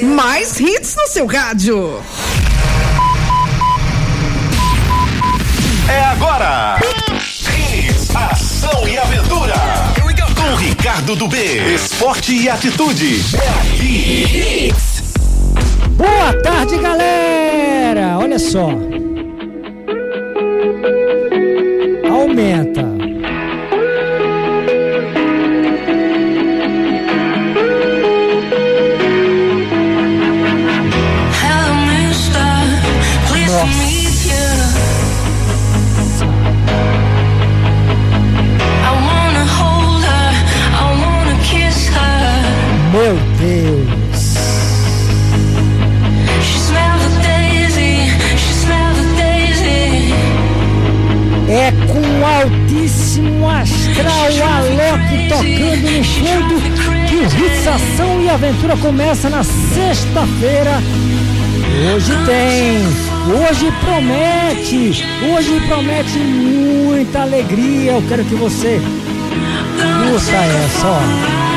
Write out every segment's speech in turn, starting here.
Mais hits no seu rádio. É agora. Hits, ação e aventura. Com Ricardo do B. Esporte e atitude. É aqui. Hits. Boa tarde, galera. Olha só. Aumenta. Astral Alok tocando no fundo que o e Aventura começa na sexta-feira. Hoje tem, hoje promete, hoje promete muita alegria. Eu quero que você curta essa, ó.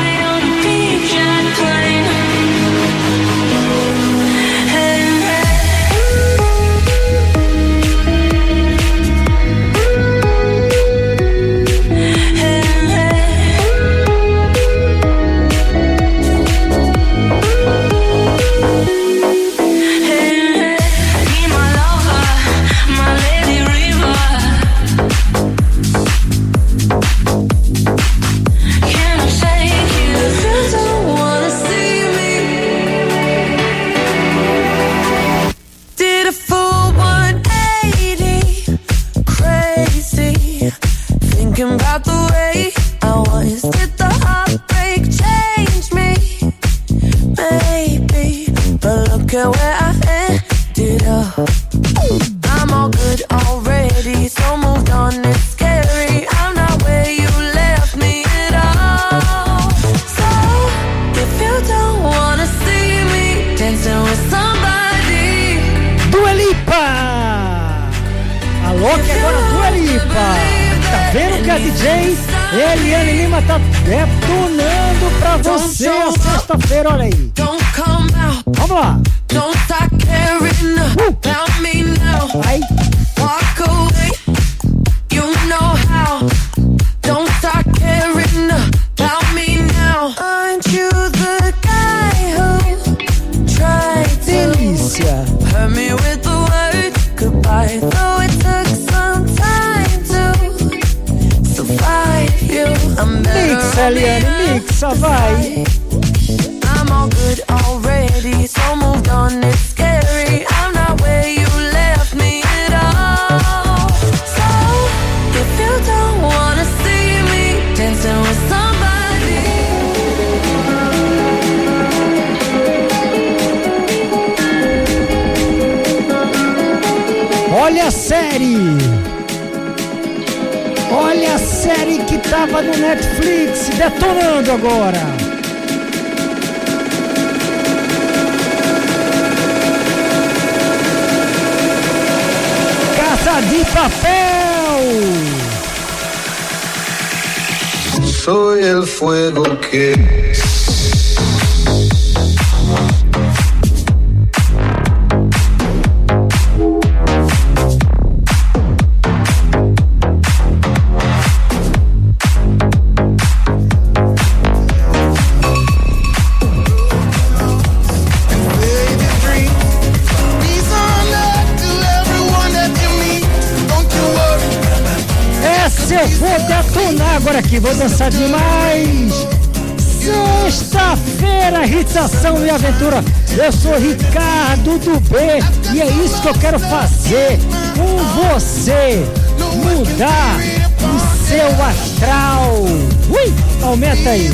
Mixa, vai! Tava no Netflix, detonando agora! Casa de Papel! Soy el fuego que agora aqui, vou dançar demais! Sexta-feira, irritação e aventura. Eu sou Ricardo do B e é isso que eu quero fazer com você. Mudar o seu astral. Ui, aumenta aí.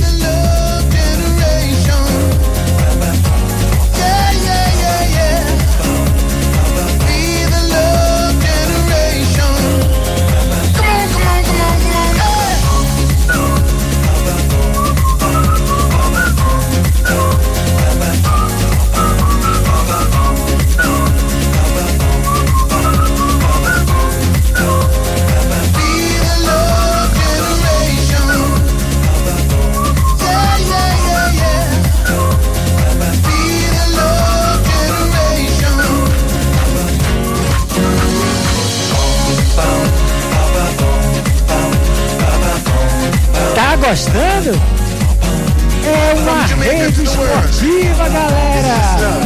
Gostando? É uma rede esportiva, galera!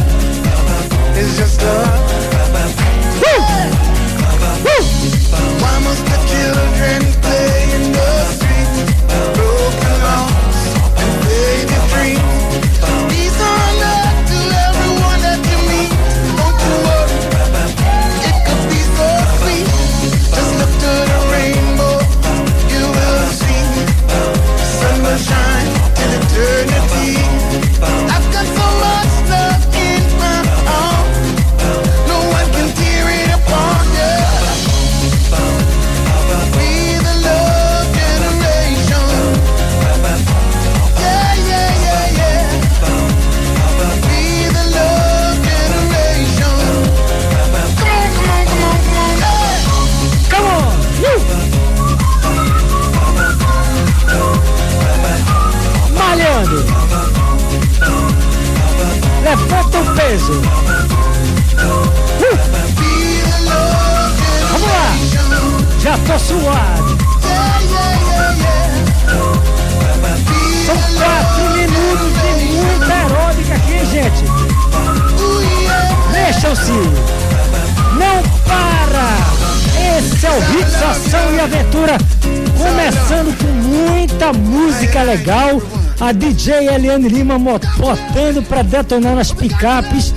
Muita música legal. A DJ Eliane Lima botando pra detonar nas picapes.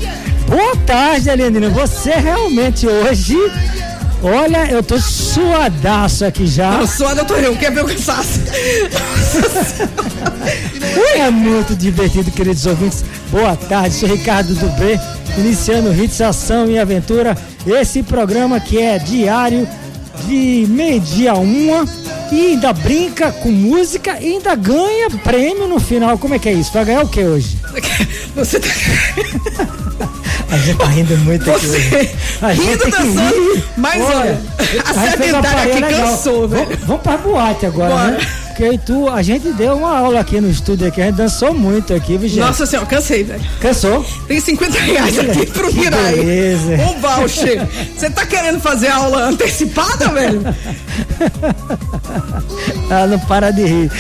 Boa tarde, Eliane Lima. Você realmente hoje. Olha, eu tô suadaço aqui já. Eu sou a doutora, eu quero ver o cansaço. É muito divertido, queridos ouvintes. Boa tarde, sou Ricardo Dubê, iniciando Hits Ação e Aventura. Esse programa que é diário de meio-dia a uma e ainda brinca com música e ainda ganha prêmio no final. Como é que é isso? Vai ganhar o que hoje? Você tá A gente tá rindo muito aqui hoje. Você A gente rindo, dançando, mas olha, a fez uma sedentária aqui legal. cansou, velho. Vamos, vamos pra boate agora, Bora. né? Eu e tu, a gente deu uma aula aqui no estúdio aqui, a gente dançou muito aqui, viu, gente? Nossa senhora, cansei, velho. Cansou? Tem 50 reais aqui pro Mirai. beleza. Um voucher. Você tá querendo fazer aula antecipada, velho? Ela não para de rir.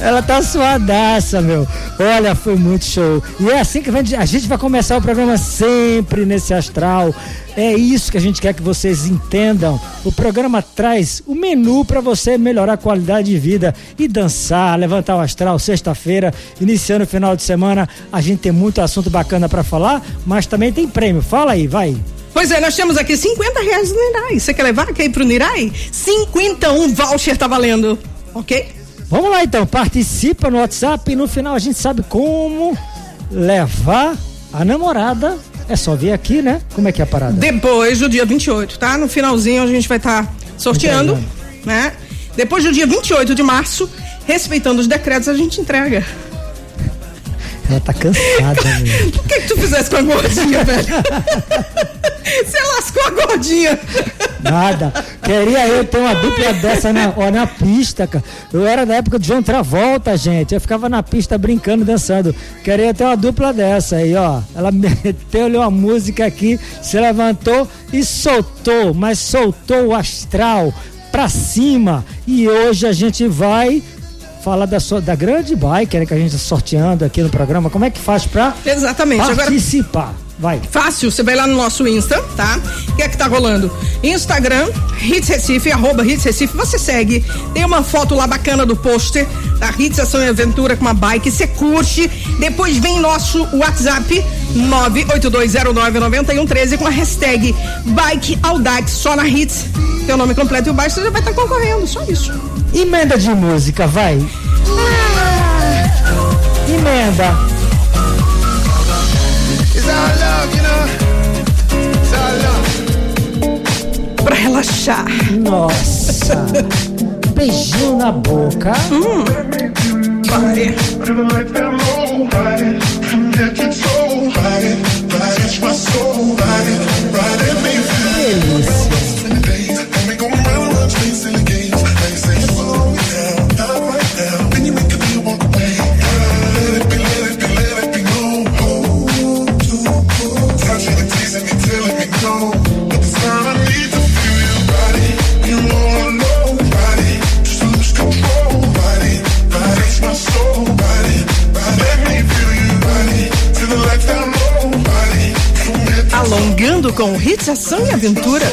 Ela tá suadaça, meu. Olha, foi muito show. E é assim que a gente vai começar o programa sempre nesse astral. É isso que a gente quer que vocês entendam. O programa traz o menu para você melhorar a qualidade de vida e dançar, levantar o astral. Sexta-feira, iniciando o final de semana, a gente tem muito assunto bacana para falar, mas também tem prêmio. Fala aí, vai. Pois é, nós temos aqui 50 reais no Nirai. Você quer levar? Quer ir pro Nirai? 51 voucher tá valendo. Ok? Vamos lá então, participa no WhatsApp e no final a gente sabe como levar a namorada. É só vir aqui, né? Como é que é a parada? Depois do dia 28, tá? No finalzinho a gente vai estar sorteando, Entregando. né? Depois do dia 28 de março, respeitando os decretos, a gente entrega. Ela tá cansada. O que, que tu fizesse com a gordinha, velho? Você lascou a gordinha. Nada. Queria eu ter uma dupla dessa na, ó, na pista, cara. Eu era da época de João Travolta, gente. Eu ficava na pista brincando, dançando. Queria ter uma dupla dessa aí, ó. Ela meteu-lhe uma música aqui, se levantou e soltou, mas soltou o astral pra cima. E hoje a gente vai falar da, sua, da grande bike né, que a gente tá sorteando aqui no programa. Como é que faz pra Exatamente. Agora, participar? Vai. Fácil, você vai lá no nosso Insta, tá? O que é que tá rolando? Instagram, Hits Recife, arroba Hits Recife, você segue. Tem uma foto lá bacana do pôster da Hits Ação e Aventura com uma bike, você curte. Depois vem nosso WhatsApp 982099113 com a hashtag Bike Audax, só na Hits. Teu nome completo e o baixo, você já vai estar concorrendo, só isso. Emenda de música, vai. Emenda. Pra relaxar. Nossa. Beijinho na boca. Vai. Delícia. Com Hits Ação e Aventura.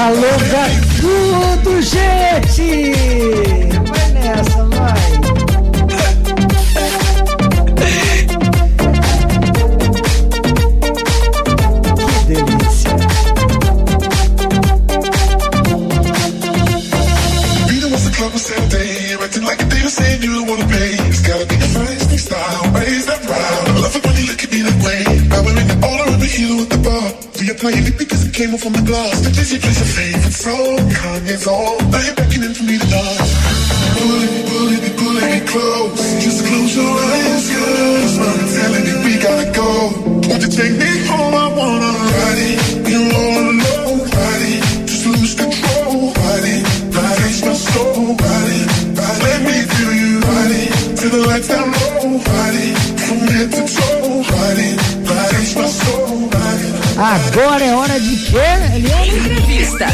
Alô, Gatudo, gente! Vai nessa, vai. Acting like a diva saying you don't wanna pay. It's gotta be a feisty style, raise that. Love it when you look at me that way. Now we're in the all around the hill at the bar. Playing it because it came off from the glass. The Disney plays your favorite song, Kanye's on. Now you're beckoning for me to dance. Pull it, pull it, pull it close. Just close your eyes, cause I'm telling you we gotta go. Won't you take me home? I wanna ride it. You're all alone, ride it. Agora é hora de quê, Eliane? Entrevista.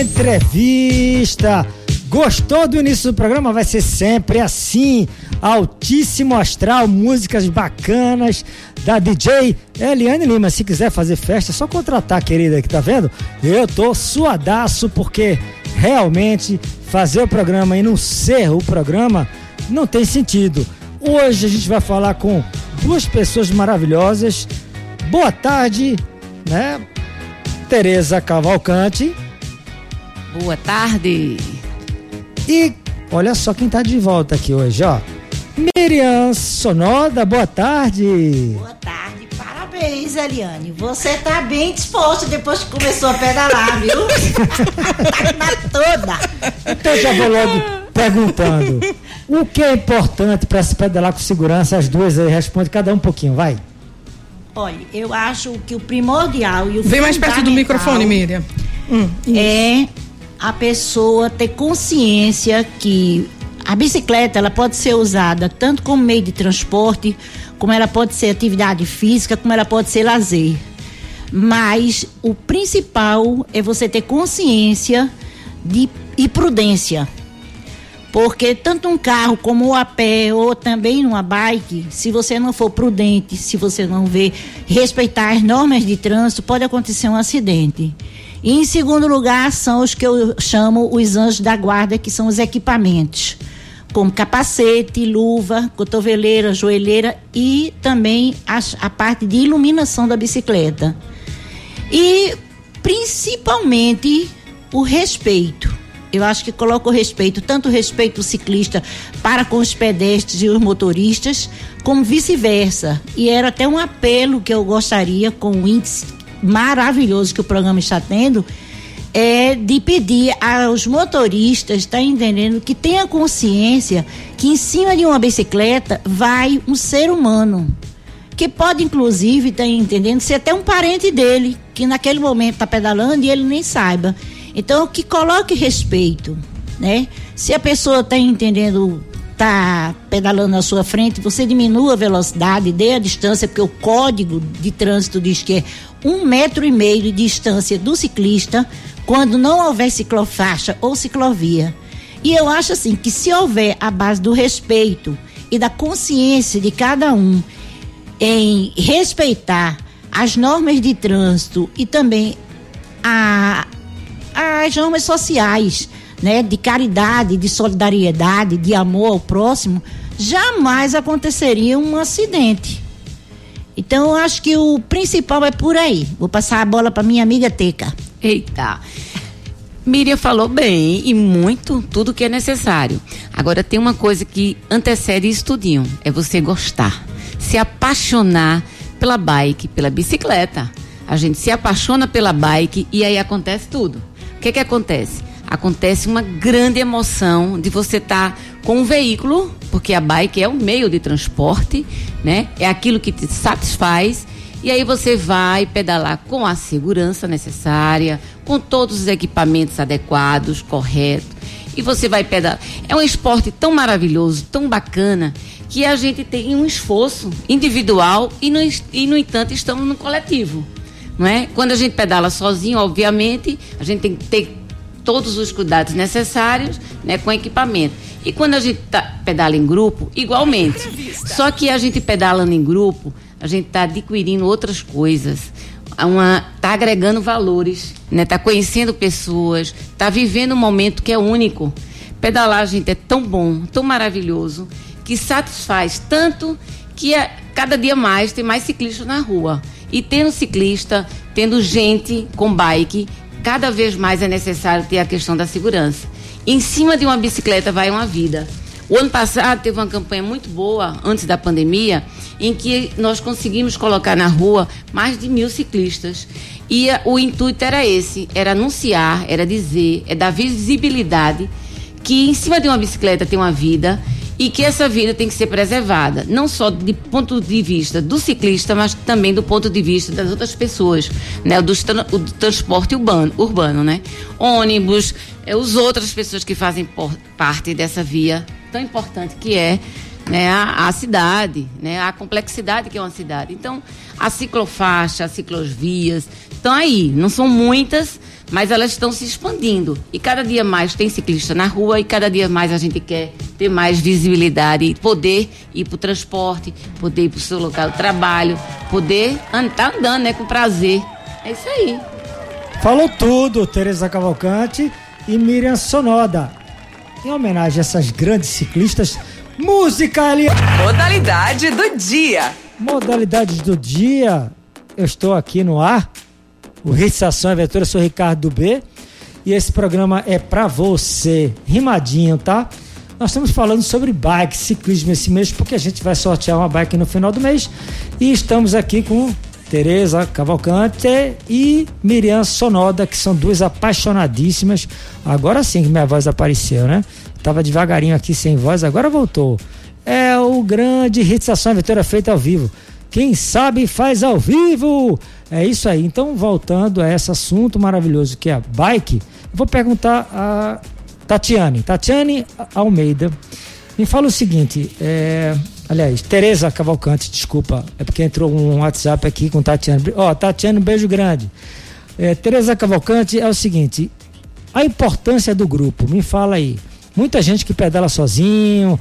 Entrevista. Gostou do início do programa? Vai ser sempre assim. Altíssimo astral, músicas bacanas da DJ Eliane Lima. Se quiser fazer festa, é só contratar, querida, que tá vendo? Eu tô suadaço porque realmente fazer o programa e não ser o programa não tem sentido. Hoje a gente vai falar com duas pessoas maravilhosas. Boa tarde, né? Tereza Cavalcante. Boa tarde. E olha só quem tá de volta aqui hoje, ó. Miriam Sonoda, boa tarde. Boa tarde, parabéns, Eliane. Você tá bem disposto depois que começou a pedalar, viu? tá na toda. Então já vou logo perguntando. O que é importante para se pedalar com segurança? As duas aí responde cada um pouquinho, vai. Olha, eu acho que o primordial e o Vem mais perto do microfone, Miriam. Hum, É a pessoa ter consciência que a bicicleta ela pode ser usada tanto como meio de transporte, como ela pode ser atividade física, como ela pode ser lazer. Mas o principal é você ter consciência de, e prudência. Porque tanto um carro como a pé ou também numa bike, se você não for prudente, se você não ver respeitar as normas de trânsito, pode acontecer um acidente. E em segundo lugar são os que eu chamo os anjos da guarda, que são os equipamentos, como capacete, luva, cotoveleira, joelheira e também as- a parte de iluminação da bicicleta. E principalmente o respeito. Eu acho que coloca o respeito, tanto o respeito do ciclista para com os pedestres e os motoristas, como vice-versa. E era até um apelo que eu gostaria, com o índice maravilhoso que o programa está tendo, é de pedir aos motoristas, tá entendendo, que tenha consciência que em cima de uma bicicleta vai um ser humano que pode inclusive tá entendendo ser até um parente dele que naquele momento está pedalando e ele nem saiba então que coloque respeito né? Se a pessoa está entendendo tá pedalando na sua frente você diminua a velocidade dê a distância porque o código de trânsito diz que é um metro e meio de distância do ciclista quando não houver ciclofaixa ou ciclovia. E eu acho assim que se houver a base do respeito e da consciência de cada um em respeitar as normas de trânsito e também a, as normas sociais, né, de caridade, de solidariedade, de amor ao próximo, jamais aconteceria um acidente. Então, eu acho que o principal é por aí. Vou passar a bola para minha amiga Teca. Eita. Miriam falou bem e muito tudo que é necessário. Agora tem uma coisa que antecede isso é você gostar, se apaixonar pela bike, pela bicicleta. A gente se apaixona pela bike e aí acontece tudo. Que que acontece? Acontece uma grande emoção de você estar com um veículo, porque a bike é um meio de transporte, né? É aquilo que te satisfaz e aí você vai pedalar com a segurança necessária, com todos os equipamentos adequados, corretos. E você vai pedalar. É um esporte tão maravilhoso, tão bacana, que a gente tem um esforço individual e no, e, no entanto, estamos no coletivo. Não é? Quando a gente pedala sozinho, obviamente, a gente tem que ter todos os cuidados necessários né, com equipamento. E quando a gente tá, pedala em grupo, igualmente. Só que a gente pedalando em grupo, a gente está adquirindo outras coisas. uma tá agregando valores, né? Tá conhecendo pessoas, tá vivendo um momento que é único. Pedalar, gente, é tão bom, tão maravilhoso, que satisfaz tanto que é, cada dia mais tem mais ciclistas na rua. E tendo ciclista, tendo gente com bike, cada vez mais é necessário ter a questão da segurança. Em cima de uma bicicleta vai uma vida. O ano passado teve uma campanha muito boa, antes da pandemia, em que nós conseguimos colocar na rua mais de mil ciclistas. E o intuito era esse: era anunciar, era dizer, é dar visibilidade que em cima de uma bicicleta tem uma vida e que essa vida tem que ser preservada, não só do ponto de vista do ciclista, mas também do ponto de vista das outras pessoas, né? Do, do transporte urbano, urbano, né? Ônibus, é, os outras pessoas que fazem parte dessa via tão importante que é né, a, a, cidade, né, a complexidade que é uma cidade. Então, a ciclofaixa, as ciclovias estão aí, não são muitas, mas elas estão se expandindo. E cada dia mais tem ciclista na rua e cada dia mais a gente quer ter mais visibilidade, poder ir para o transporte, poder ir para o seu local de trabalho, poder estar tá andando né, com prazer. É isso aí. Falou tudo, Tereza Cavalcante e Miriam Sonoda. Em homenagem a essas grandes ciclistas, música ali. Modalidade do dia. Modalidades do dia. Eu estou aqui no ar. O Hits Ação Aventura, eu sou Ricardo B. E esse programa é pra você. Rimadinho, tá? Nós estamos falando sobre bike, ciclismo esse mês, porque a gente vai sortear uma bike no final do mês. E estamos aqui com Tereza Cavalcante e Miriam Sonoda, que são duas apaixonadíssimas. Agora sim que minha voz apareceu, né? Tava devagarinho aqui sem voz, agora voltou. É o grande Ritzação Aventura feita ao vivo. Quem sabe faz ao vivo. É isso aí. Então, voltando a esse assunto maravilhoso que é a bike, vou perguntar a Tatiane. Tatiane Almeida, me fala o seguinte, é, aliás, Tereza Cavalcante, desculpa, é porque entrou um WhatsApp aqui com Tatiane. Ó, oh, Tatiane, um beijo grande. É, Tereza Cavalcante é o seguinte, a importância do grupo, me fala aí. Muita gente que pedala sozinho,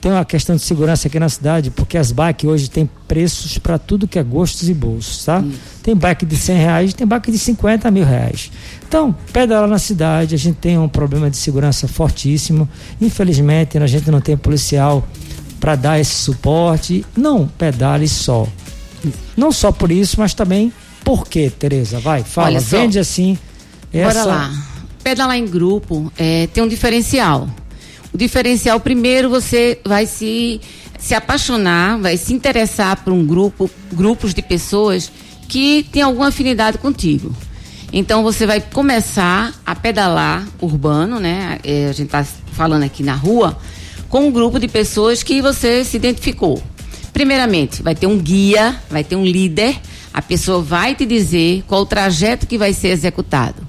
tem uma questão de segurança aqui na cidade, porque as bikes hoje têm preços para tudo que é gostos e bolsos, tá? Isso. Tem bike de 100 reais, tem bike de 50 mil reais. Então, pedala na cidade, a gente tem um problema de segurança fortíssimo. Infelizmente, a gente não tem policial para dar esse suporte. Não pedale só. Não só por isso, mas também por quê, Tereza? Vai, fala, Olha vende assim. Essa... Bora lá. Pedalar em grupo é, tem um diferencial o diferencial, primeiro, você vai se, se apaixonar, vai se interessar por um grupo, grupos de pessoas que têm alguma afinidade contigo. Então você vai começar a pedalar urbano, né? É, a gente está falando aqui na rua, com um grupo de pessoas que você se identificou. Primeiramente, vai ter um guia, vai ter um líder, a pessoa vai te dizer qual o trajeto que vai ser executado.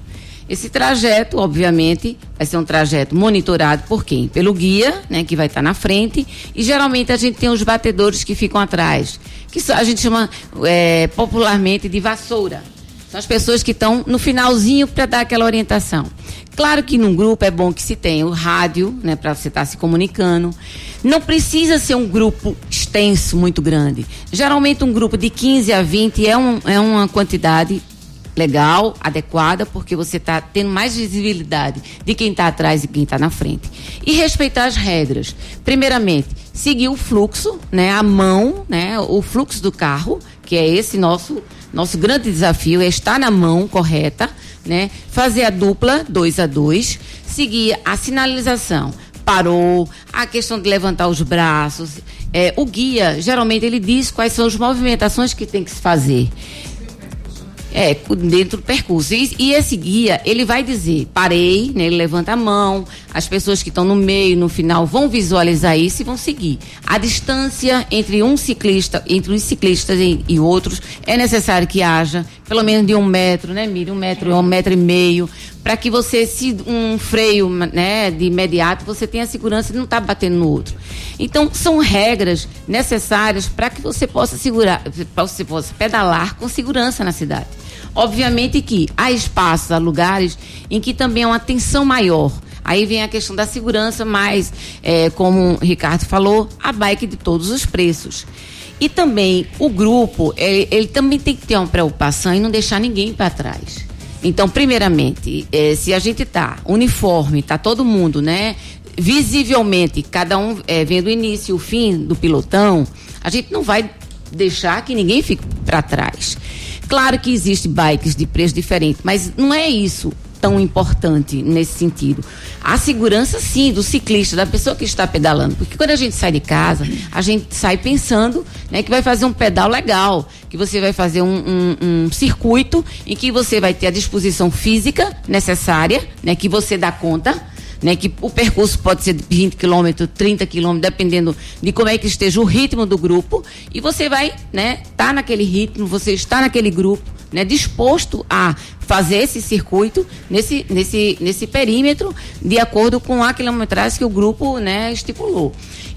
Esse trajeto, obviamente, vai ser um trajeto monitorado por quem? Pelo guia, né, que vai estar na frente, e geralmente a gente tem os batedores que ficam atrás, que a gente chama é, popularmente de vassoura. São as pessoas que estão no finalzinho para dar aquela orientação. Claro que num grupo é bom que se tenha o rádio, né, para você estar tá se comunicando. Não precisa ser um grupo extenso, muito grande. Geralmente um grupo de 15 a 20 é, um, é uma quantidade legal, adequada, porque você está tendo mais visibilidade de quem está atrás e quem está na frente. E respeitar as regras. Primeiramente, seguir o fluxo, né, a mão, né, o fluxo do carro, que é esse nosso nosso grande desafio é estar na mão correta, né? Fazer a dupla, dois a dois, seguir a sinalização. Parou, a questão de levantar os braços. É, o guia, geralmente, ele diz quais são as movimentações que tem que se fazer. É, dentro do percurso. E, e, esse guia, ele vai dizer, parei, né, ele levanta a mão, as pessoas que estão no meio, no final, vão visualizar isso e vão seguir. A distância entre um ciclista, entre os ciclistas e, e outros, é necessário que haja pelo menos de um metro, né, Miri? Um metro, um metro e meio, para que você, se um freio, né, de imediato, você tenha segurança de não tá batendo no outro. Então, são regras necessárias para que você possa segurar, para você possa pedalar com segurança na cidade. Obviamente que há espaços, há lugares em que também há uma tensão maior. Aí vem a questão da segurança, mas, é, como o Ricardo falou, a bike de todos os preços. E também o grupo, ele, ele também tem que ter uma preocupação em não deixar ninguém para trás. Então, primeiramente, eh, se a gente tá uniforme, tá todo mundo, né? Visivelmente, cada um eh, vendo o início e o fim do pilotão, a gente não vai deixar que ninguém fique para trás. Claro que existe bikes de preço diferente, mas não é isso tão importante nesse sentido. A segurança, sim, do ciclista, da pessoa que está pedalando. Porque quando a gente sai de casa, a gente sai pensando né, que vai fazer um pedal legal, que você vai fazer um, um, um circuito em que você vai ter a disposição física necessária, né, que você dá conta. Né, que o percurso pode ser de 20 quilômetros, 30 quilômetros, dependendo de como é que esteja o ritmo do grupo, e você vai, né, tá naquele ritmo, você está naquele grupo, né, disposto a fazer esse circuito nesse, nesse, nesse perímetro de acordo com a quilometragem que o grupo né, estipulou.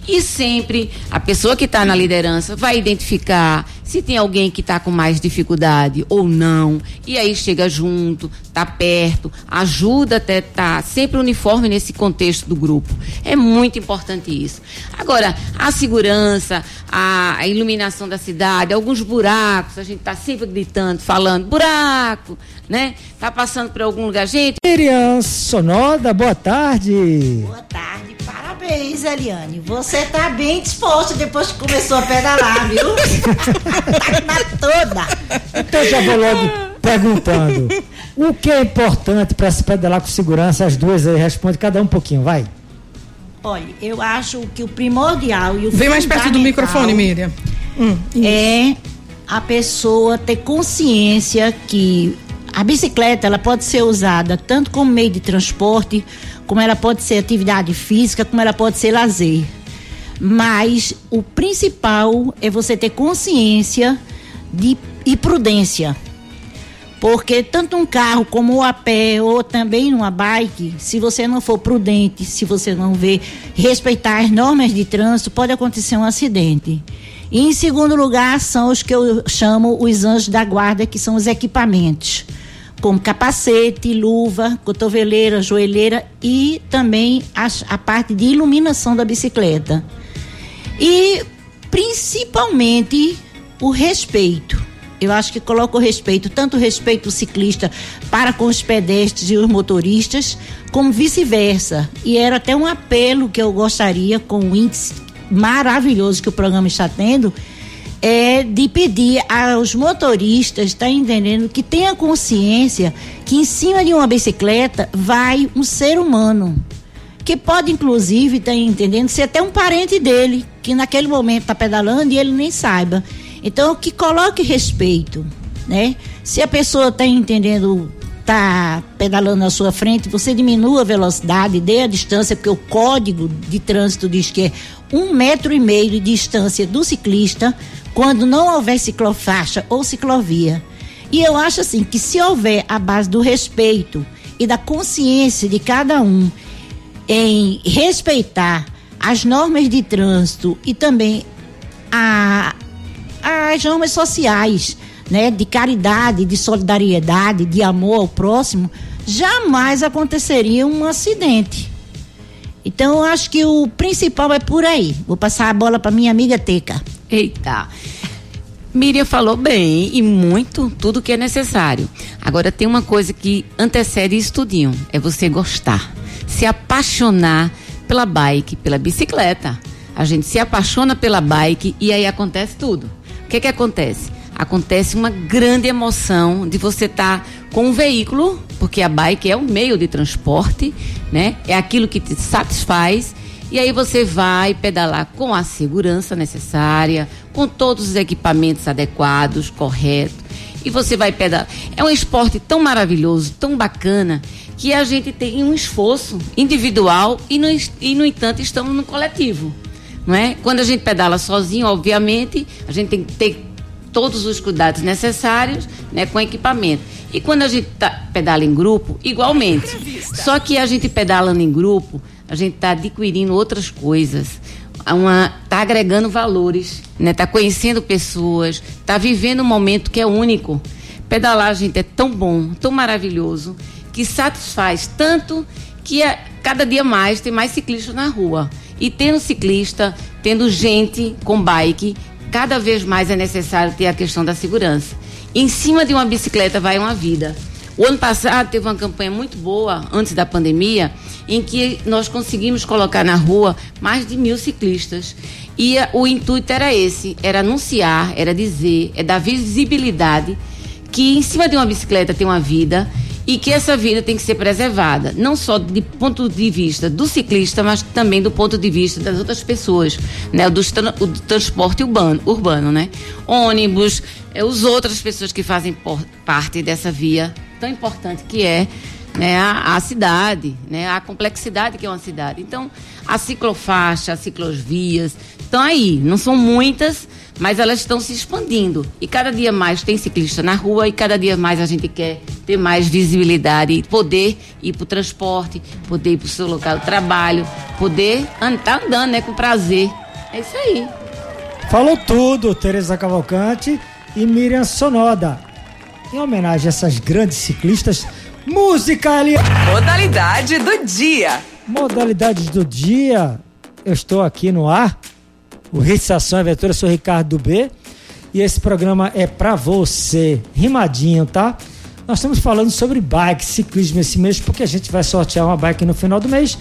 E sempre a pessoa que está na liderança vai identificar se tem alguém que está com mais dificuldade ou não. E aí chega junto, está perto, ajuda até estar tá sempre uniforme nesse contexto do grupo. É muito importante isso. Agora, a segurança, a, a iluminação da cidade, alguns buracos, a gente está sempre gritando, falando, buraco, né? Tá passando por algum lugar, gente. Miriam Sonoda, boa tarde. Boa tarde, parabéns, Eliane. Você tá bem disposto depois que começou a pedalar, viu? tá na toda. Então já vou logo perguntando. O que é importante para se pedalar com segurança? As duas aí responde cada um pouquinho, vai. Olha, eu acho que o primordial e o Vem mais perto do fundamental microfone, Miriam. Hum, é a pessoa ter consciência que a bicicleta ela pode ser usada tanto como meio de transporte, como ela pode ser atividade física, como ela pode ser lazer. Mas o principal é você ter consciência de, e prudência. Porque tanto um carro como a pé ou também numa bike, se você não for prudente, se você não ver respeitar as normas de trânsito, pode acontecer um acidente. E em segundo lugar são os que eu chamo os anjos da guarda, que são os equipamentos, como capacete, luva, cotoveleira, joelheira e também as- a parte de iluminação da bicicleta. E principalmente o respeito. Eu acho que coloca o respeito, tanto o respeito do ciclista para com os pedestres e os motoristas, como vice-versa. E era até um apelo que eu gostaria, com o índice maravilhoso que o programa está tendo, é de pedir aos motoristas, tá entendendo, que tenha consciência que em cima de uma bicicleta vai um ser humano. Que pode inclusive tá entendendo? Ser até um parente dele que naquele momento está pedalando e ele nem saiba. Então que coloque respeito né? Se a pessoa está entendendo tá pedalando na sua frente você diminua a velocidade dê a distância porque o código de trânsito diz que é um metro e meio de distância do ciclista quando não houver ciclofaixa ou ciclovia e eu acho assim que se houver a base do respeito e da consciência de cada um em respeitar as normas de trânsito e também a, as normas sociais, né, de caridade, de solidariedade, de amor ao próximo, jamais aconteceria um acidente. Então, eu acho que o principal é por aí. Vou passar a bola para minha amiga Teca. Eita. Miriam falou bem e muito tudo que é necessário. Agora tem uma coisa que antecede isso tudinho, é você gostar, se apaixonar pela bike, pela bicicleta. A gente se apaixona pela bike e aí acontece tudo. O que que acontece? Acontece uma grande emoção de você estar com um veículo, porque a bike é um meio de transporte, né? É aquilo que te satisfaz e aí você vai pedalar com a segurança necessária, com todos os equipamentos adequados, corretos. E você vai pedalar. É um esporte tão maravilhoso, tão bacana, que a gente tem um esforço individual e no, e, no entanto, estamos no coletivo. Não é? Quando a gente pedala sozinho, obviamente, a gente tem que ter todos os cuidados necessários né, com equipamento. E quando a gente tá, pedala em grupo, igualmente. Só que a gente pedalando em grupo, a gente está adquirindo outras coisas. Está agregando valores, né? Está conhecendo pessoas, está vivendo um momento que é único. Pedalar, gente, é tão bom, tão maravilhoso, que satisfaz tanto que é, cada dia mais tem mais ciclistas na rua. E tendo ciclista, tendo gente com bike, cada vez mais é necessário ter a questão da segurança. Em cima de uma bicicleta vai uma vida. O ano passado teve uma campanha muito boa, antes da pandemia, em que nós conseguimos colocar na rua mais de mil ciclistas. E o intuito era esse: era anunciar, era dizer, é dar visibilidade que em cima de uma bicicleta tem uma vida e que essa vida tem que ser preservada, não só do ponto de vista do ciclista, mas também do ponto de vista das outras pessoas, né? Do, do transporte urbano, urbano, né? Ônibus, é, os outras pessoas que fazem parte dessa via tão importante que é né, a, a, cidade, né, a complexidade que é uma cidade. Então, a ciclofaixa, as ciclovias estão aí, não são muitas, mas elas estão se expandindo. E cada dia mais tem ciclista na rua e cada dia mais a gente quer ter mais visibilidade e poder ir para o transporte, poder ir para o seu local de trabalho, poder estar tá andando né, com prazer. É isso aí. Falou tudo, Tereza Cavalcante e Miriam Sonoda. Em homenagem a essas grandes ciclistas, música ali. Modalidade do dia. Modalidade do dia. Eu estou aqui no ar. O Hits Ação Aventura, eu sou Ricardo B. E esse programa é pra você. Rimadinho, tá? Nós estamos falando sobre bike, ciclismo esse mês, porque a gente vai sortear uma bike no final do mês.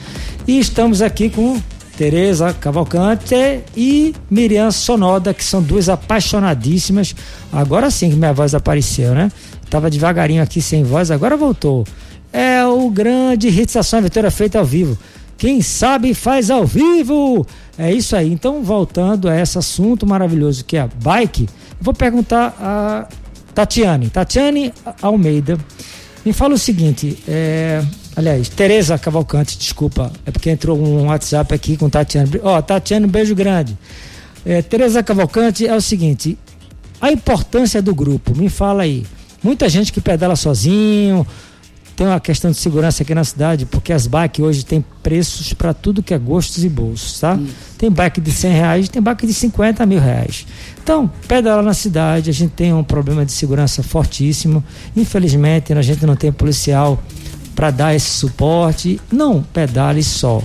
E estamos aqui com Tereza Cavalcante e Miriam Sonoda, que são duas apaixonadíssimas. Agora sim que minha voz apareceu, né? Tava devagarinho aqui sem voz, agora voltou. É o grande Ação Aventura feita ao vivo. Quem sabe faz ao vivo. É isso aí. Então, voltando a esse assunto maravilhoso que é a bike, vou perguntar a Tatiane. Tatiane Almeida, me fala o seguinte, é, aliás, Tereza Cavalcante, desculpa, é porque entrou um WhatsApp aqui com Tatiane. Ó, oh, Tatiane, um beijo grande. É, Tereza Cavalcante é o seguinte, a importância do grupo, me fala aí. Muita gente que pedala sozinho, tem uma questão de segurança aqui na cidade, porque as bikes hoje têm preços para tudo que é gostos e bolsos, tá? Tem bike de 100 reais, tem bike de 50 mil reais. Então, pedalar na cidade, a gente tem um problema de segurança fortíssimo. Infelizmente, a gente não tem policial para dar esse suporte. Não pedale só.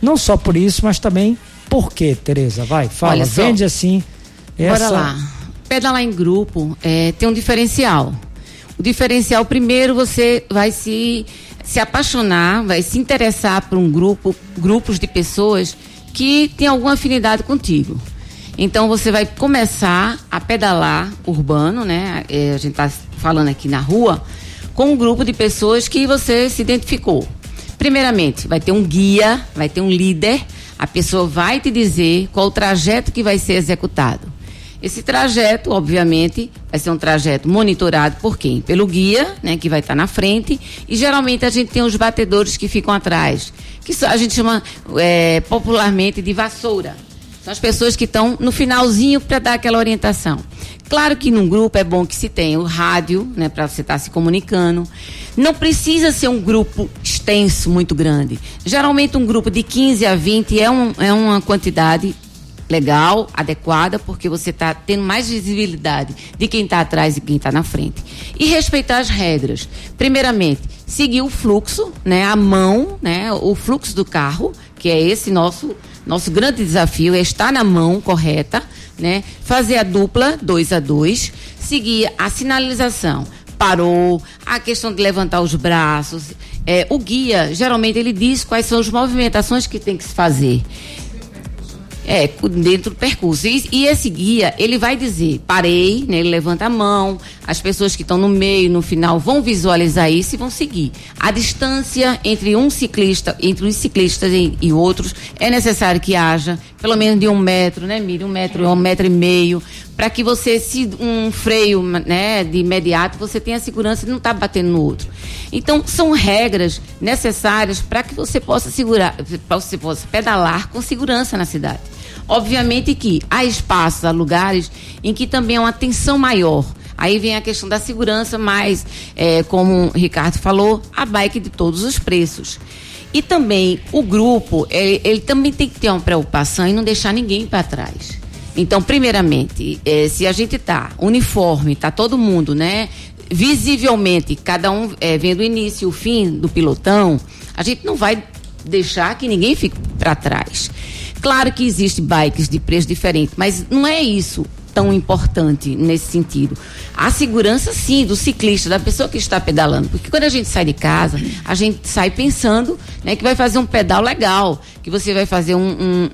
Não só por isso, mas também por quê, Tereza? Vai, fala, vende assim. Essa... Bora lá. Pedalar em grupo é, tem um diferencial. O diferencial, primeiro, você vai se, se apaixonar, vai se interessar por um grupo, grupos de pessoas que têm alguma afinidade contigo. Então você vai começar a pedalar urbano, né? É, a gente está falando aqui na rua, com um grupo de pessoas que você se identificou. Primeiramente, vai ter um guia, vai ter um líder, a pessoa vai te dizer qual o trajeto que vai ser executado. Esse trajeto, obviamente, vai ser um trajeto monitorado por quem? Pelo guia, né, que vai estar na frente, e geralmente a gente tem os batedores que ficam atrás, que a gente chama é, popularmente de vassoura. São as pessoas que estão no finalzinho para dar aquela orientação. Claro que num grupo é bom que se tenha o rádio, né, para você estar tá se comunicando. Não precisa ser um grupo extenso, muito grande. Geralmente um grupo de 15 a 20 é, um, é uma quantidade legal, adequada, porque você está tendo mais visibilidade de quem está atrás e quem está na frente. E respeitar as regras. Primeiramente, seguir o fluxo, né, a mão, né, o fluxo do carro, que é esse nosso nosso grande desafio é estar na mão correta, né? Fazer a dupla dois a dois, seguir a sinalização parou, a questão de levantar os braços. É, o guia, geralmente, ele diz quais são as movimentações que tem que se fazer. É, dentro do percurso. E, e, esse guia, ele vai dizer, parei, né? Ele levanta a mão, as pessoas que estão no meio, no final, vão visualizar isso e vão seguir. A distância entre um ciclista, entre os ciclistas e, e outros, é necessário que haja pelo menos de um metro, né, Miriam? Um metro, um metro e meio, para que você, se um freio, né, de imediato, você tenha segurança de não estar tá batendo no outro. Então, são regras necessárias para que você possa segurar, para você possa pedalar com segurança na cidade. Obviamente que há espaços, há lugares em que também há uma tensão maior. Aí vem a questão da segurança, mas, é, como o Ricardo falou, a bike de todos os preços. E também o grupo, ele, ele também tem que ter uma preocupação em não deixar ninguém para trás. Então, primeiramente, é, se a gente tá uniforme, tá todo mundo, né? Visivelmente, cada um é, vendo o início e o fim do pilotão, a gente não vai deixar que ninguém fique para trás. Claro que existe bikes de preço diferente, mas não é isso tão importante nesse sentido. A segurança, sim, do ciclista, da pessoa que está pedalando. Porque quando a gente sai de casa, a gente sai pensando né, que vai fazer um pedal legal, que você vai fazer um,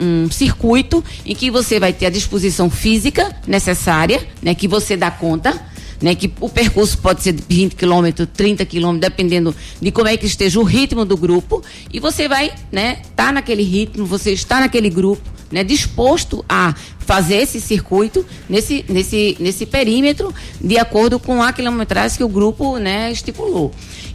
um- um circuito em que você vai ter a disposição física necessária, né, que você dá conta. Né, que o percurso pode ser de 20 quilômetros, 30 quilômetros, dependendo de como é que esteja o ritmo do grupo. E você vai, né, tá naquele ritmo, você está naquele grupo, né, disposto a fazer esse circuito nesse, nesse, nesse perímetro de acordo com a quilometragem que o grupo né, estipulou.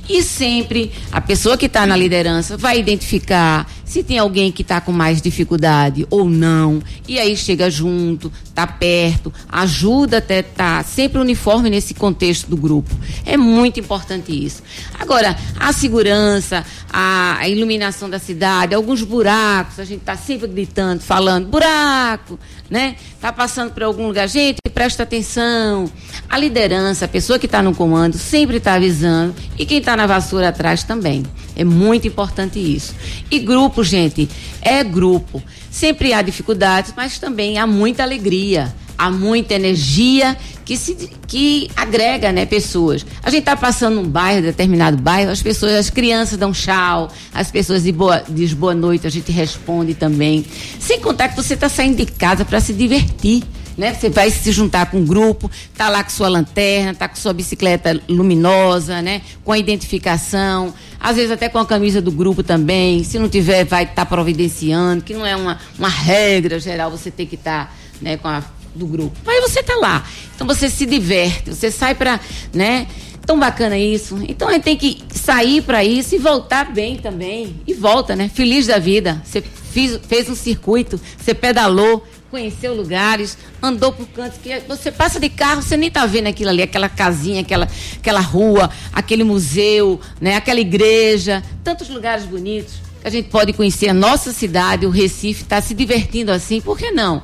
E sempre a pessoa que está na liderança vai identificar se tem alguém que está com mais dificuldade ou não. E aí chega junto, está perto, ajuda até estar sempre uniforme nesse contexto do grupo. É muito importante isso. Agora, a segurança, a, iluminação da cidade, alguns buracos, a gente está sempre gritando, falando, buraco, né? Tá passando por algum lugar, gente, presta atenção. A liderança, a pessoa que está no comando, sempre está avisando. E quem está na vassoura atrás também. É muito importante isso. E grupo, gente, é grupo. Sempre há dificuldades, mas também há muita alegria, há muita energia que se que agrega, né, pessoas. A gente está passando num bairro, determinado bairro, as pessoas, as crianças dão tchau, as pessoas de boa, diz boa noite, a gente responde também. Sem contar que você está saindo de casa para se divertir. Né? Você vai se juntar com um grupo, tá lá com sua lanterna, tá com sua bicicleta luminosa, né? Com a identificação, às vezes até com a camisa do grupo também. Se não tiver, vai estar providenciando, que não é uma, uma regra geral você ter que estar, né, com a do grupo. Mas você tá lá. Então você se diverte, você sai para, né? Tão bacana isso. Então a gente tem que sair para isso e voltar bem também. E volta, né? Feliz da vida. Você fez, fez um circuito, você pedalou, conheceu lugares, andou por cantos que você passa de carro, você nem tá vendo aquilo ali, aquela casinha, aquela, aquela rua, aquele museu, né? Aquela igreja, tantos lugares bonitos que a gente pode conhecer a nossa cidade, o Recife, está se divertindo assim, por que não?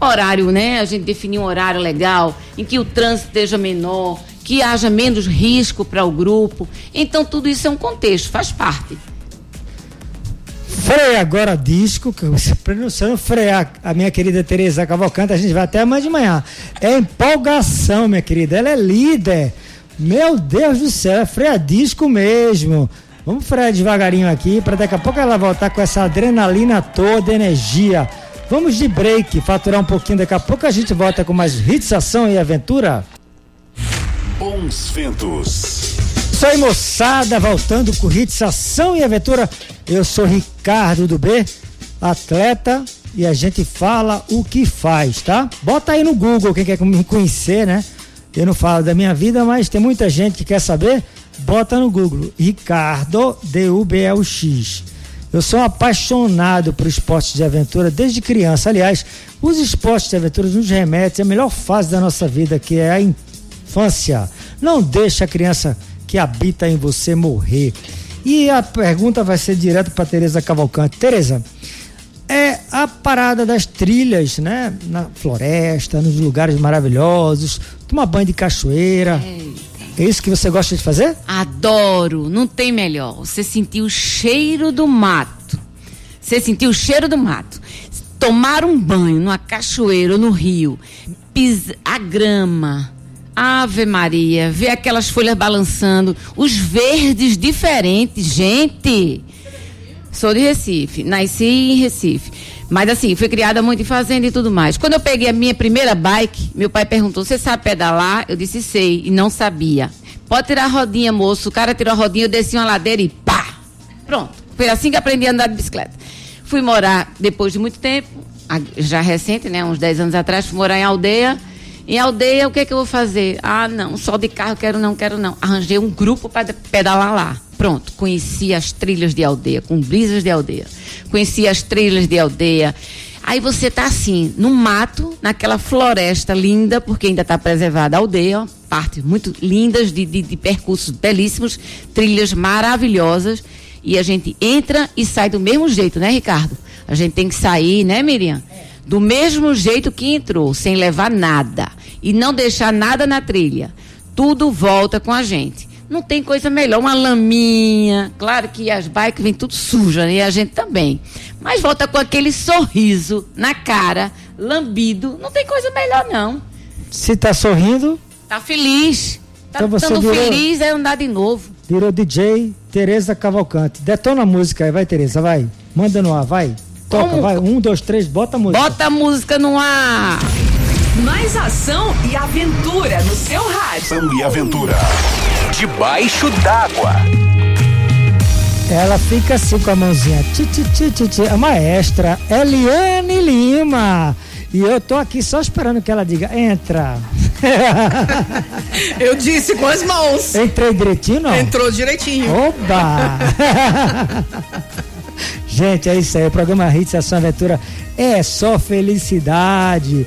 Horário, né? A gente definir um horário legal, em que o trânsito esteja menor, que haja menos risco para o grupo. Então, tudo isso é um contexto, faz parte. Freia agora disco, que você pronunciando frear a minha querida Tereza Cavalcante, a gente vai até amanhã de manhã. É empolgação, minha querida, ela é líder. Meu Deus do céu, é freia disco mesmo. Vamos frear devagarinho aqui, para daqui a pouco ela voltar com essa adrenalina toda, energia. Vamos de break, faturar um pouquinho, daqui a pouco a gente volta com mais hits, ação e aventura. Bons ventos. Isso aí, moçada, voltando com hits, ação e aventura. Eu sou Ricardo do B, atleta, e a gente fala o que faz, tá? Bota aí no Google quem quer me conhecer, né? Eu não falo da minha vida, mas tem muita gente que quer saber. Bota no Google, Ricardo D-U-B-L-X. Eu sou apaixonado por esportes de aventura desde criança. Aliás, os esportes de aventura nos remetem à melhor fase da nossa vida, que é a infância. Não deixe a criança que habita em você morrer. E a pergunta vai ser direto para Tereza Cavalcante. Tereza, é a parada das trilhas, né? Na floresta, nos lugares maravilhosos, tomar banho de cachoeira. É isso que você gosta de fazer? Adoro, não tem melhor. Você sentir o cheiro do mato. Você sentir o cheiro do mato. Tomar um banho numa cachoeira ou no rio. Pis a grama. Ave Maria, ver aquelas folhas balançando, os verdes diferentes, gente. Sou de Recife, nasci em Recife. Mas assim, fui criada muito em fazenda e tudo mais. Quando eu peguei a minha primeira bike, meu pai perguntou: Você sabe pedalar? Eu disse: Sei, e não sabia. Pode tirar a rodinha, moço. O cara tirou a rodinha, eu desci uma ladeira e pá! Pronto. Foi assim que aprendi a andar de bicicleta. Fui morar, depois de muito tempo, já recente, né? Uns 10 anos atrás, fui morar em aldeia. Em aldeia, o que, que eu vou fazer? Ah, não, só de carro, quero não, quero não. Arranjei um grupo para pedalar lá. Pronto, conheci as trilhas de aldeia, com brisas de aldeia. Conheci as trilhas de aldeia. Aí você tá assim, no mato, naquela floresta linda, porque ainda está preservada a aldeia, partes muito lindas de, de, de percursos belíssimos, trilhas maravilhosas. E a gente entra e sai do mesmo jeito, né, Ricardo? A gente tem que sair, né, Miriam? Do mesmo jeito que entrou, sem levar nada. E não deixar nada na trilha. Tudo volta com a gente. Não tem coisa melhor, uma laminha. Claro que as bikes vêm tudo suja, né? E a gente também. Mas volta com aquele sorriso na cara, lambido. Não tem coisa melhor, não. Se tá sorrindo, Tá feliz. Tá Então você virou- feliz, é andar de novo. virou DJ Tereza Cavalcante. Detona a música aí, vai, Tereza, vai. Manda no ar, vai. Toca, Como? vai. Um, dois, três, bota a música. Bota a música no ar. Mais ação e aventura no seu rádio. Ação e aventura. Debaixo d'água. Ela fica assim com a mãozinha. Ti, ti, ti, ti, ti. A maestra Eliane Lima. E eu tô aqui só esperando que ela diga, entra. Eu disse com as mãos. Entrei direitinho, não? Entrou direitinho. Oba! Gente, é isso aí. O programa Hits Ação Aventura é só felicidade.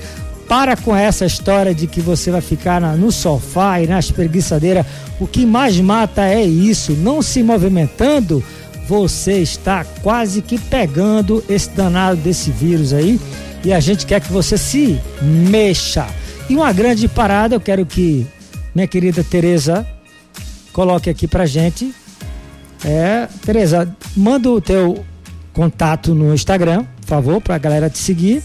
Para com essa história de que você vai ficar na- no sofá e na espreguiçadeira. O que mais mata é isso. Não se movimentando, você está quase que pegando esse danado desse vírus aí. E a gente quer que você se mexa. E uma grande parada, eu quero que minha querida Tereza coloque aqui pra gente. É, Tereza, manda o teu contato no Instagram, por favor, pra galera te seguir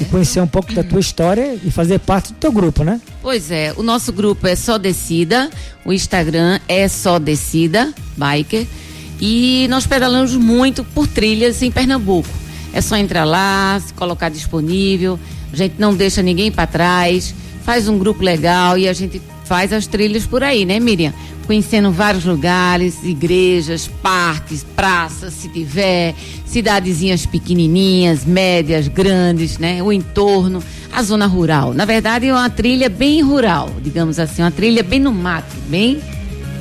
e conhecer um pouco da tua história e fazer parte do teu grupo, né? Pois é, o nosso grupo é Só Descida, o Instagram é Só Descida, Biker, e nós pedalamos muito por trilhas em Pernambuco. É só entrar lá, se colocar disponível, a gente não deixa ninguém para trás, faz um grupo legal e a gente faz as trilhas por aí, né, Miriam? Conhecendo vários lugares, igrejas, parques, praças, se tiver, cidadezinhas pequenininhas, médias, grandes, né? O entorno, a zona rural. Na verdade, é uma trilha bem rural, digamos assim, uma trilha bem no mato, bem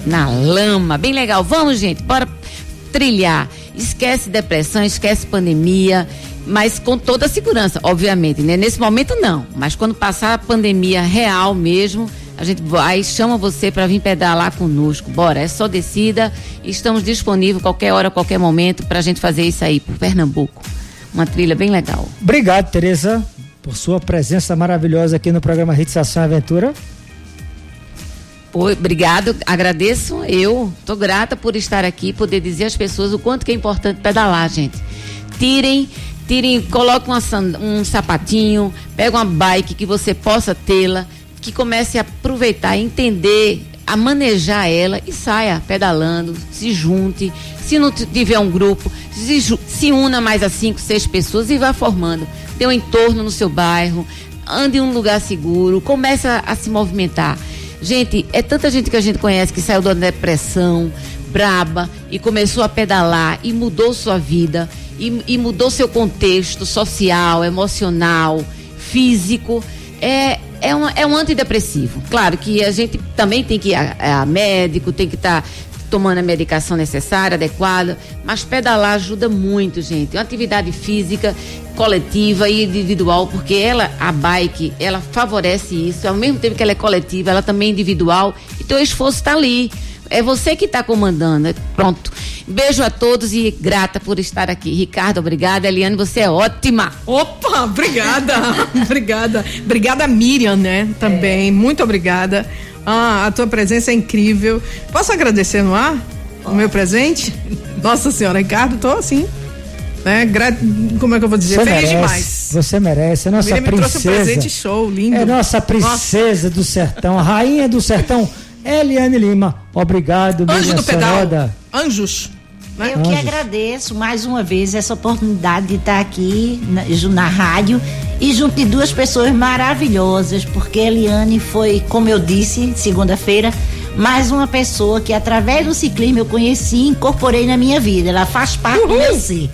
na lama, bem legal. Vamos, gente, bora trilhar. Esquece depressão, esquece pandemia, mas com toda a segurança, obviamente, né? Nesse momento não, mas quando passar a pandemia real mesmo, a gente vai, chama você para vir pedalar conosco. Bora, é só descida. Estamos disponíveis qualquer hora, qualquer momento para a gente fazer isso aí por Pernambuco. Uma trilha bem legal. Obrigado, Tereza, por sua presença maravilhosa aqui no programa Hits Ação e Aventura. Oi, obrigado, agradeço. Eu tô grata por estar aqui, poder dizer às pessoas o quanto que é importante pedalar, gente. Tirem, tirem, coloquem uma um sapatinho, pega uma bike que você possa tê-la, que comece a aproveitar, entender, a manejar ela e saia pedalando, se junte. Se não tiver um grupo, se, se una mais a cinco, seis pessoas e vá formando. Dê um entorno no seu bairro, ande em um lugar seguro, comece a, a se movimentar. Gente, é tanta gente que a gente conhece que saiu da depressão, braba, e começou a pedalar e mudou sua vida, e, e mudou seu contexto social, emocional, físico. É, é, um, é um antidepressivo. Claro que a gente também tem que ir a, a médico, tem que estar tomando a medicação necessária, adequada, mas pedalar ajuda muito, gente. É uma atividade física, coletiva e individual, porque ela, a bike, ela favorece isso. Ao mesmo tempo que ela é coletiva, ela também é individual. Então o esforço está ali. É você que está comandando. É- Pronto. Beijo a todos e grata por estar aqui. Ricardo, obrigada. Eliane, você é ótima. Opa, obrigada, obrigada. Obrigada, Miriam, né? Também, muito obrigada. Ah, a tua presença é incrível. Posso agradecer no ar o meu presente? Nossa senhora, Ricardo, tô assim, né? Gra- Como é que eu vou dizer? Você Feliz merece, demais. você merece, é nossa Miriam me trouxe um princesa. presente show, lindo. É nossa princesa do sertão, a rainha do sertão, Eliane Lima. Obrigado, Anjo do pedal. Anjos. né? Eu que Anjos. agradeço mais uma vez essa oportunidade de estar aqui na, na rádio e junto de duas pessoas maravilhosas, porque Eliane foi, como eu disse, segunda-feira, mais uma pessoa que através do ciclismo eu conheci e incorporei na minha vida. Ela faz parte do meu ser.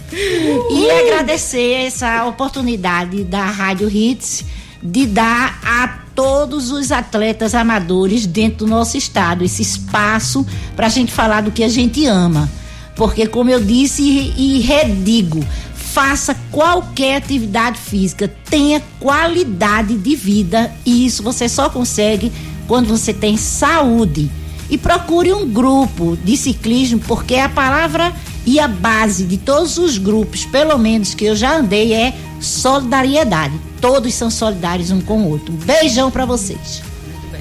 E agradecer essa oportunidade da Rádio Hits de dar a todos os atletas amadores dentro do nosso estado esse espaço para a gente falar do que a gente ama. Porque, como eu disse e, redigo, faça qualquer atividade física, tenha qualidade de vida e isso você só consegue quando você tem saúde. E procure um grupo de ciclismo, porque a palavra e a base de todos os grupos, pelo menos que eu já andei, é solidariedade. Todos são solidários um com o outro. Um beijão para vocês.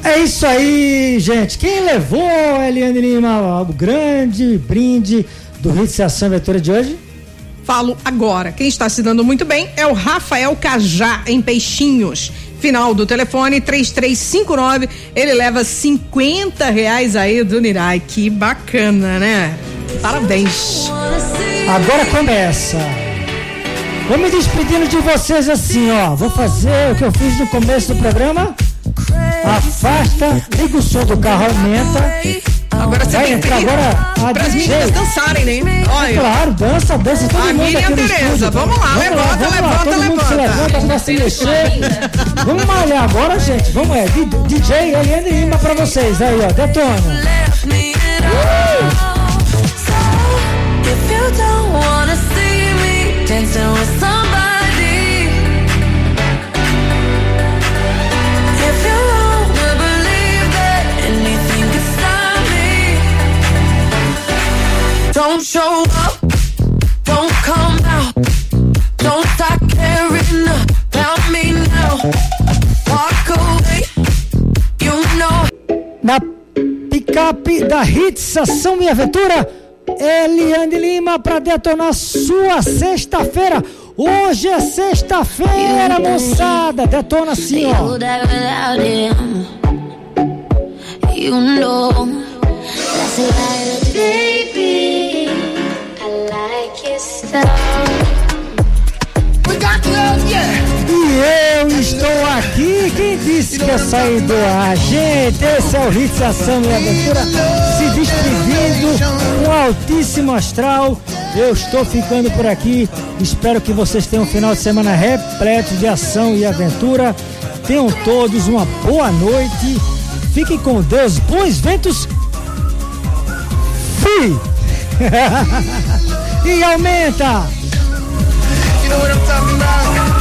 É isso aí, gente. Quem levou, Eliane Lima, algo grande, brinde do Hits Ação Aventura de hoje? Falo agora. Quem está se dando muito bem é o Rafael Cajá, em Peixinhos. Final do telefone 3359. Ele leva 50 reais aí do Nirai. Que bacana, né? Parabéns. Agora começa. Vou me despedindo de vocês assim, ó. Vou fazer o que eu fiz no começo do programa. Afasta, liga o som do carro, aumenta. Agora você Vai tem entrar agora a para as meninas dançarem, né? Olha. Claro, dança, dança todo A mundo Miriam aqui Tereza, vamos lá, levanta, vamos lá, levanta, todo mundo se levanta. levanta pra se mexer. Vamos malhar agora, gente. Vamos, é. DJ Eliane Lima pra vocês. Aí, ó, detona. left Na picape da Hits Ação e Aventura, Eliane Lima pra detonar sua sexta-feira. Hoje é sexta-feira, moçada. Detona assim, ó. You know that's lie. Baby, I like your style. We got love, yeah. E eu estou aqui. Quem disse que ia sair do ar? Gente, esse é o Hits Ação e Aventura se despedindo com altíssimo astral. Eu estou ficando por aqui. Espero que vocês tenham um final de semana repleto de ação e aventura. Tenham todos uma boa noite. Fiquem com Deus. Bons ventos. Fui! e aumenta! You know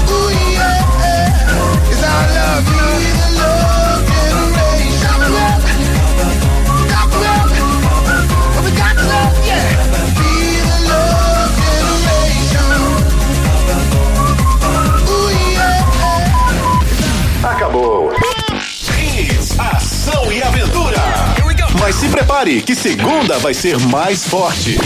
Mas se prepare que segunda vai ser mais forte.